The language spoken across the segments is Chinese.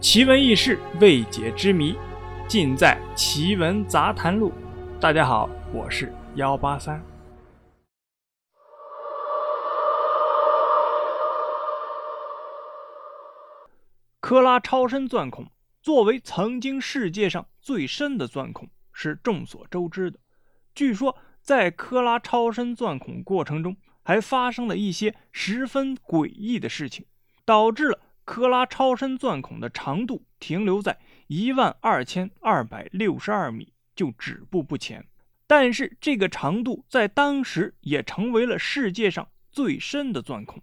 奇闻异事、未解之谜，尽在《奇闻杂谈录》。大家好，我是幺八三。科拉超深钻孔作为曾经世界上最深的钻孔，是众所周知的。据说，在科拉超深钻孔过程中，还发生了一些十分诡异的事情，导致了。科拉超深钻孔的长度停留在一万二千二百六十二米，就止步不前。但是这个长度在当时也成为了世界上最深的钻孔。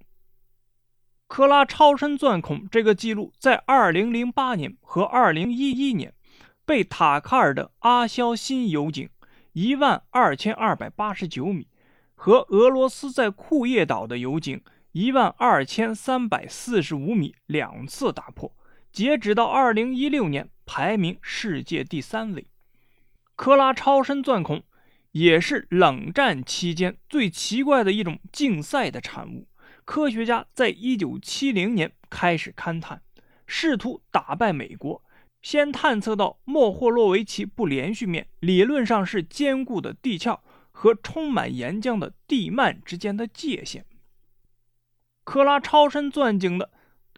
科拉超深钻孔这个记录在二零零八年和二零一一年被塔卡尔的阿肖新油井一万二千二百八十九米和俄罗斯在库页岛的油井。一万二千三百四十五米两次打破，截止到二零一六年，排名世界第三位。科拉超深钻孔也是冷战期间最奇怪的一种竞赛的产物。科学家在一九七零年开始勘探，试图打败美国。先探测到莫霍洛维奇不连续面，理论上是坚固的地壳和充满岩浆的地幔之间的界限。科拉超深钻井的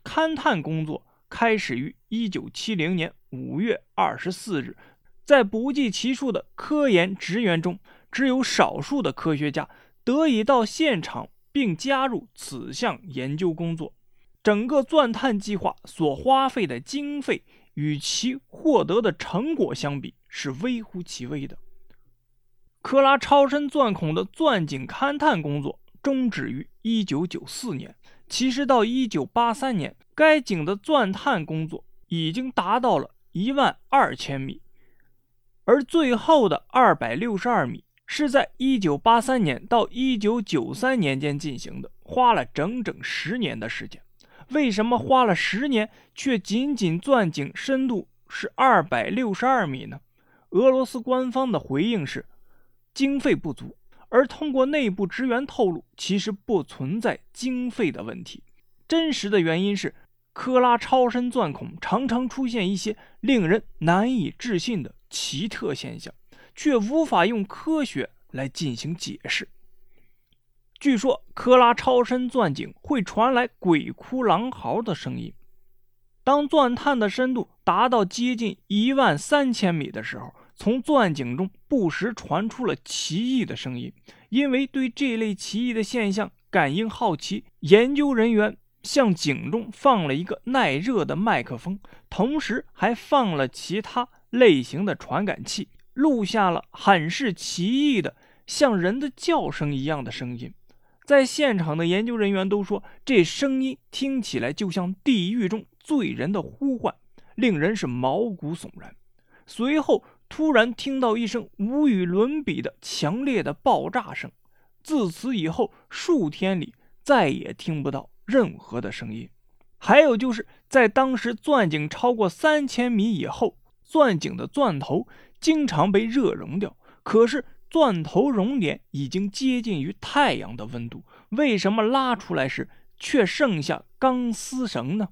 勘探工作开始于1970年5月24日，在不计其数的科研职员中，只有少数的科学家得以到现场并加入此项研究工作。整个钻探计划所花费的经费与其获得的成果相比是微乎其微的。科拉超深钻孔的钻井勘探工作终止于1994年。其实到一九八三年，该井的钻探工作已经达到了一万二千米，而最后的二百六十二米是在一九八三年到一九九三年间进行的，花了整整十年的时间。为什么花了十年，却仅仅钻井深度是二百六十二米呢？俄罗斯官方的回应是经费不足。而通过内部职员透露，其实不存在经费的问题。真实的原因是，科拉超深钻孔常常出现一些令人难以置信的奇特现象，却无法用科学来进行解释。据说，科拉超深钻井会传来鬼哭狼嚎的声音。当钻探的深度达到接近一万三千米的时候。从钻井中不时传出了奇异的声音，因为对这类奇异的现象感应好奇，研究人员向井中放了一个耐热的麦克风，同时还放了其他类型的传感器，录下了很是奇异的像人的叫声一样的声音。在现场的研究人员都说，这声音听起来就像地狱中罪人的呼唤，令人是毛骨悚然。随后。突然听到一声无与伦比的强烈的爆炸声，自此以后数天里再也听不到任何的声音。还有就是在当时钻井超过三千米以后，钻井的钻头经常被热熔掉。可是钻头熔点已经接近于太阳的温度，为什么拉出来时却剩下钢丝绳呢？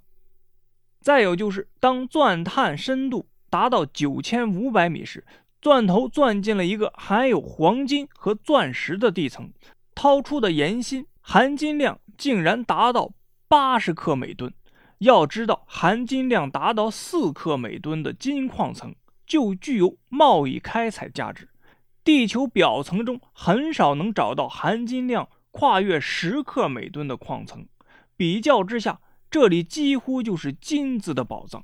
再有就是当钻探深度。达到九千五百米时，钻头钻进了一个含有黄金和钻石的地层，掏出的岩芯含金量竟然达到八十克每吨。要知道，含金量达到四克每吨的金矿层就具有贸易开采价值。地球表层中很少能找到含金量跨越十克每吨的矿层，比较之下，这里几乎就是金子的宝藏。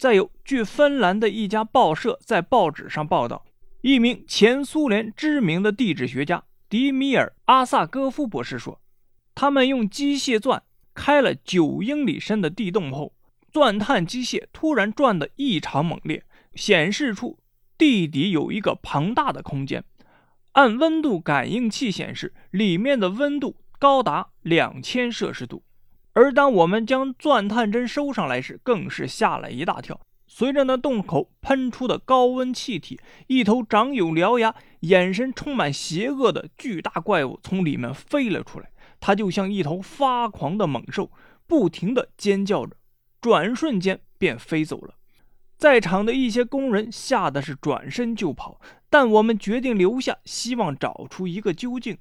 再有，据芬兰的一家报社在报纸上报道，一名前苏联知名的地质学家迪米尔·阿萨戈夫博士说，他们用机械钻开了九英里深的地洞后，钻探机械突然转得异常猛烈，显示出地底有一个庞大的空间。按温度感应器显示，里面的温度高达两千摄氏度。而当我们将钻探针收上来时，更是吓了一大跳。随着那洞口喷出的高温气体，一头长有獠牙、眼神充满邪恶的巨大怪物从里面飞了出来。它就像一头发狂的猛兽，不停地尖叫着，转瞬间便飞走了。在场的一些工人吓得是转身就跑，但我们决定留下，希望找出一个究竟。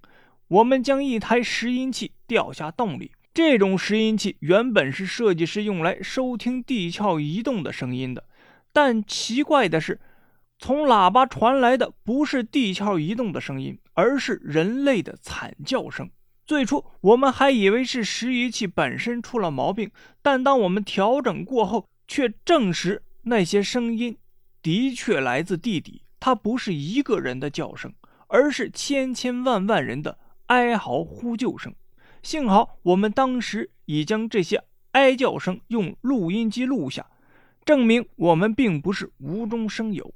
我们将一台拾音器掉下洞里。这种拾音器原本是设计师用来收听地壳移动的声音的，但奇怪的是，从喇叭传来的不是地壳移动的声音，而是人类的惨叫声。最初我们还以为是拾音器本身出了毛病，但当我们调整过后，却证实那些声音的确来自地底。它不是一个人的叫声，而是千千万万人的哀嚎呼救声。幸好我们当时已将这些哀叫声用录音机录下，证明我们并不是无中生有。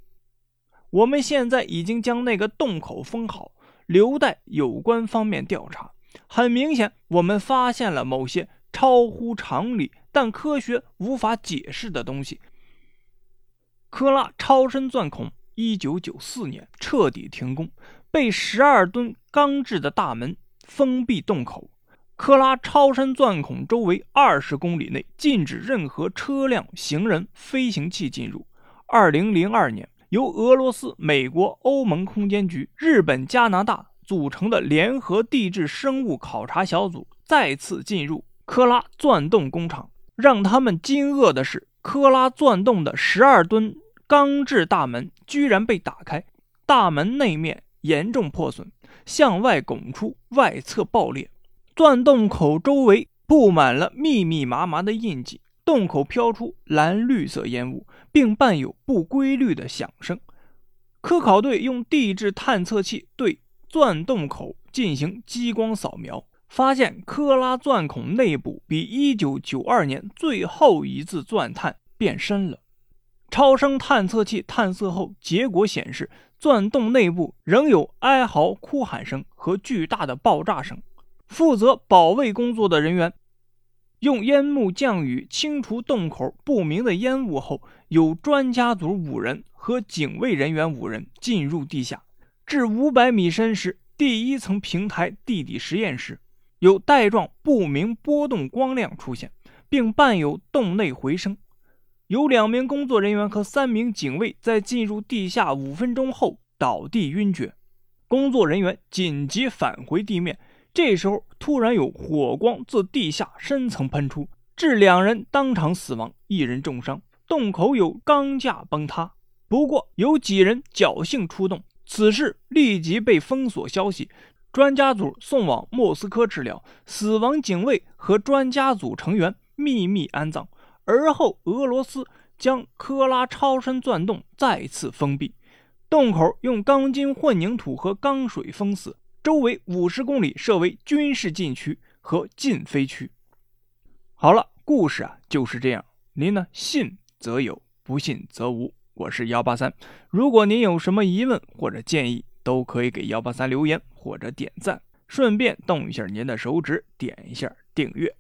我们现在已经将那个洞口封好，留待有关方面调查。很明显，我们发现了某些超乎常理但科学无法解释的东西。科拉超深钻孔，一九九四年彻底停工，被十二吨钢制的大门封闭洞口。科拉超深钻孔周围二十公里内禁止任何车辆、行人、飞行器进入。二零零二年，由俄罗斯、美国、欧盟空间局、日本、加拿大组成的联合地质生物考察小组再次进入科拉钻洞工厂。让他们惊愕的是，科拉钻洞的十二吨钢制大门居然被打开，大门内面严重破损，向外拱出，外侧爆裂。钻洞口周围布满了密密麻麻的印记，洞口飘出蓝绿色烟雾，并伴有不规律的响声。科考队用地质探测器对钻洞口进行激光扫描，发现科拉钻孔内部比1992年最后一次钻探变深了。超声探测器探测后，结果显示钻洞内部仍有哀嚎、哭喊声和巨大的爆炸声。负责保卫工作的人员用烟幕降雨清除洞口不明的烟雾后，有专家组五人和警卫人员五人进入地下。至五百米深时，第一层平台地底实验室有带状不明波动光亮出现，并伴有洞内回声。有两名工作人员和三名警卫在进入地下五分钟后倒地晕厥，工作人员紧急返回地面。这时候，突然有火光自地下深层喷出，致两人当场死亡，一人重伤。洞口有钢架崩塌，不过有几人侥幸出洞。此事立即被封锁消息，专家组送往莫斯科治疗，死亡警卫和专家组成员秘密安葬。而后，俄罗斯将科拉超深钻洞再次封闭，洞口用钢筋混凝土和钢水封死。周围五十公里设为军事禁区和禁飞区。好了，故事啊就是这样。您呢，信则有，不信则无。我是幺八三。如果您有什么疑问或者建议，都可以给幺八三留言或者点赞，顺便动一下您的手指，点一下订阅。